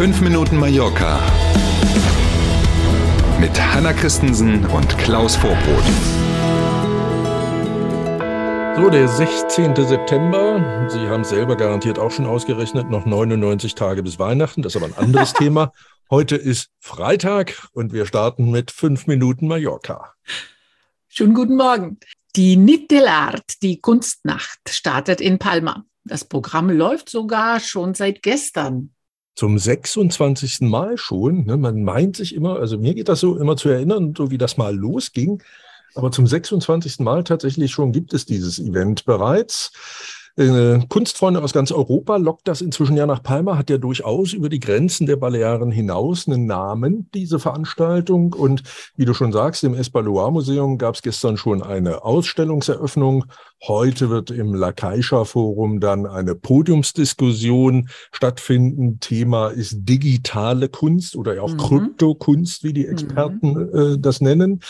5 Minuten Mallorca mit Hanna Christensen und Klaus Vorbrot. So, der 16. September. Sie haben selber garantiert auch schon ausgerechnet, noch 99 Tage bis Weihnachten. Das ist aber ein anderes Thema. Heute ist Freitag und wir starten mit 5 Minuten Mallorca. Schönen guten Morgen. Die Nit del Art, die Kunstnacht, startet in Palma. Das Programm läuft sogar schon seit gestern zum 26. Mal schon. Ne? Man meint sich immer, also mir geht das so immer zu erinnern, so wie das mal losging. Aber zum 26. Mal tatsächlich schon gibt es dieses Event bereits. Äh, Kunstfreunde aus ganz Europa lockt das inzwischen ja nach Palma, hat ja durchaus über die Grenzen der Balearen hinaus einen Namen, diese Veranstaltung. Und wie du schon sagst, im Espaloir Museum gab es gestern schon eine Ausstellungseröffnung. Heute wird im La Caixa Forum dann eine Podiumsdiskussion stattfinden. Thema ist digitale Kunst oder auch mhm. Kryptokunst, wie die Experten mhm. äh, das nennen.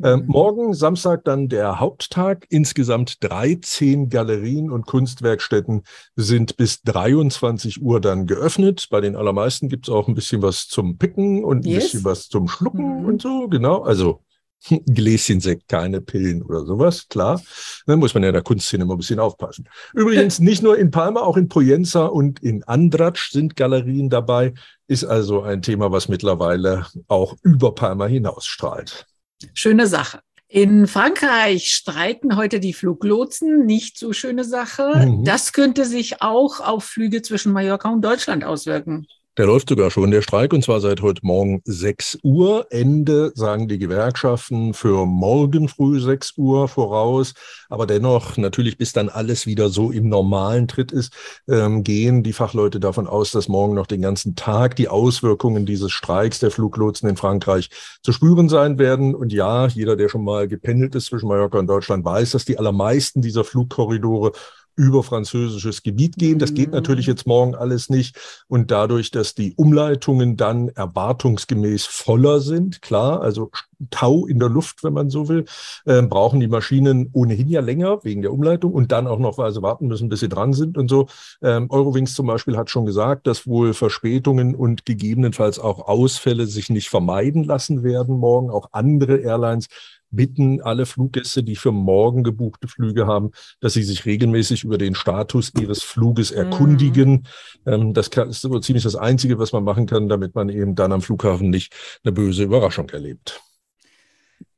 Äh, morgen, Samstag, dann der Haupttag. Insgesamt 13 Galerien und Kunstwerkstätten sind bis 23 Uhr dann geöffnet. Bei den allermeisten gibt es auch ein bisschen was zum Picken und ein yes. bisschen was zum Schlucken mhm. und so. Genau. Also Gläschen Sekt, keine Pillen oder sowas, klar. Dann muss man ja in der Kunstszene immer ein bisschen aufpassen. Übrigens nicht nur in Palma, auch in Poyenza und in Andratsch sind Galerien dabei. Ist also ein Thema, was mittlerweile auch über Palma hinausstrahlt. Schöne Sache. In Frankreich streiken heute die Fluglotsen, nicht so schöne Sache. Mhm. Das könnte sich auch auf Flüge zwischen Mallorca und Deutschland auswirken. Der läuft sogar schon, der Streik, und zwar seit heute Morgen 6 Uhr. Ende sagen die Gewerkschaften für morgen früh 6 Uhr voraus. Aber dennoch, natürlich, bis dann alles wieder so im normalen Tritt ist, ähm, gehen die Fachleute davon aus, dass morgen noch den ganzen Tag die Auswirkungen dieses Streiks der Fluglotsen in Frankreich zu spüren sein werden. Und ja, jeder, der schon mal gependelt ist zwischen Mallorca und Deutschland, weiß, dass die allermeisten dieser Flugkorridore über französisches Gebiet gehen. Das geht natürlich mhm. jetzt morgen alles nicht. Und dadurch, dass die Umleitungen dann erwartungsgemäß voller sind, klar, also Tau in der Luft, wenn man so will, äh, brauchen die Maschinen ohnehin ja länger wegen der Umleitung und dann auch noch, weil sie warten müssen, bis sie dran sind und so. Ähm, Eurowings zum Beispiel hat schon gesagt, dass wohl Verspätungen und gegebenenfalls auch Ausfälle sich nicht vermeiden lassen werden morgen. Auch andere Airlines bitten alle Fluggäste, die für morgen gebuchte Flüge haben, dass sie sich regelmäßig über den Status ihres Fluges erkundigen. Mhm. das ist so ziemlich das Einzige, was man machen kann, damit man eben dann am Flughafen nicht eine böse Überraschung erlebt.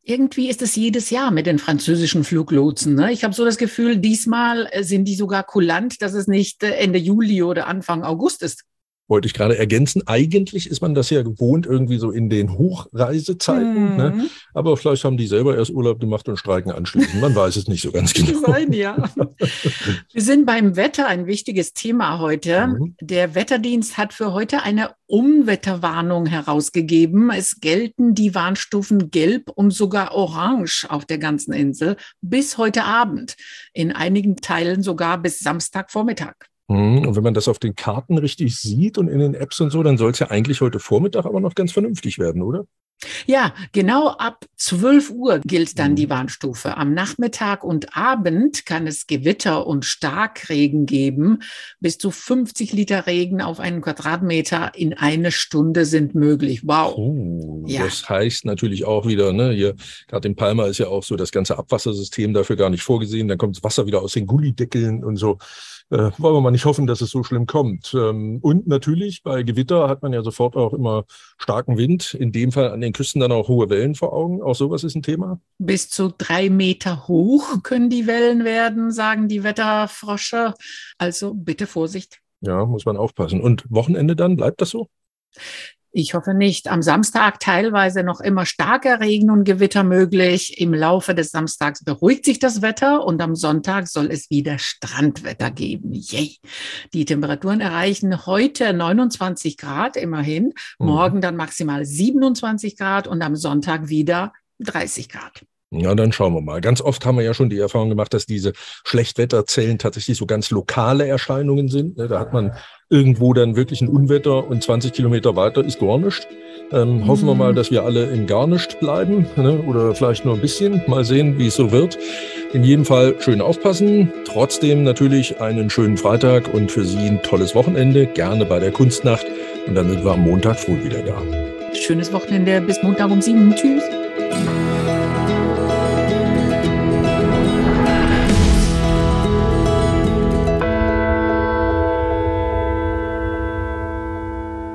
Irgendwie ist es jedes Jahr mit den französischen Fluglotsen. Ne? Ich habe so das Gefühl, diesmal äh, sind die sogar kulant, dass es nicht äh, Ende Juli oder Anfang August ist wollte ich gerade ergänzen. Eigentlich ist man das ja gewohnt irgendwie so in den Hochreisezeiten. Ne? Mhm. Ne? Aber vielleicht haben die selber erst Urlaub gemacht und streiken anschließend. Man weiß es nicht so ganz genau. Sein, ja. Wir sind beim Wetter ein wichtiges Thema heute. Mhm. Der Wetterdienst hat für heute eine Unwetterwarnung herausgegeben. Es gelten die Warnstufen Gelb und sogar Orange auf der ganzen Insel bis heute Abend. In einigen Teilen sogar bis Samstagvormittag. Mhm. Und wenn man das auf den Karten richtig sieht und in den Apps und so, dann soll es ja eigentlich heute Vormittag aber noch ganz vernünftig werden, oder? Ja, genau ab 12 Uhr gilt dann die mhm. Warnstufe. Am Nachmittag und Abend kann es Gewitter und Starkregen geben. Bis zu 50 Liter Regen auf einen Quadratmeter in eine Stunde sind möglich. Wow. Oh, ja. Das heißt natürlich auch wieder, ne, hier gerade in Palma ist ja auch so das ganze Abwassersystem dafür gar nicht vorgesehen. Dann kommt das Wasser wieder aus den Gullideckeln und so wollen wir mal nicht hoffen, dass es so schlimm kommt. Ähm, und natürlich bei Gewitter hat man ja sofort auch immer starken Wind. In dem Fall an den Küsten dann auch hohe Wellen vor Augen. Auch sowas ist ein Thema. Bis zu drei Meter hoch können die Wellen werden, sagen die Wetterfrosche. Also bitte Vorsicht. Ja, muss man aufpassen. Und Wochenende dann, bleibt das so? Ich hoffe nicht. Am Samstag teilweise noch immer starker Regen und Gewitter möglich. Im Laufe des Samstags beruhigt sich das Wetter und am Sonntag soll es wieder Strandwetter geben. Yay. Die Temperaturen erreichen heute 29 Grad immerhin, mhm. morgen dann maximal 27 Grad und am Sonntag wieder 30 Grad. Ja, dann schauen wir mal. Ganz oft haben wir ja schon die Erfahrung gemacht, dass diese Schlechtwetterzellen tatsächlich so ganz lokale Erscheinungen sind. Ne, da hat man irgendwo dann wirklich ein Unwetter und 20 Kilometer weiter ist gar nichts. Ähm, hoffen wir mal, dass wir alle in gar nichts bleiben ne? oder vielleicht nur ein bisschen. Mal sehen, wie es so wird. In jedem Fall schön aufpassen. Trotzdem natürlich einen schönen Freitag und für Sie ein tolles Wochenende. Gerne bei der Kunstnacht Und dann sind wir am Montag früh wieder da. Schönes Wochenende bis Montag um sieben. Tschüss.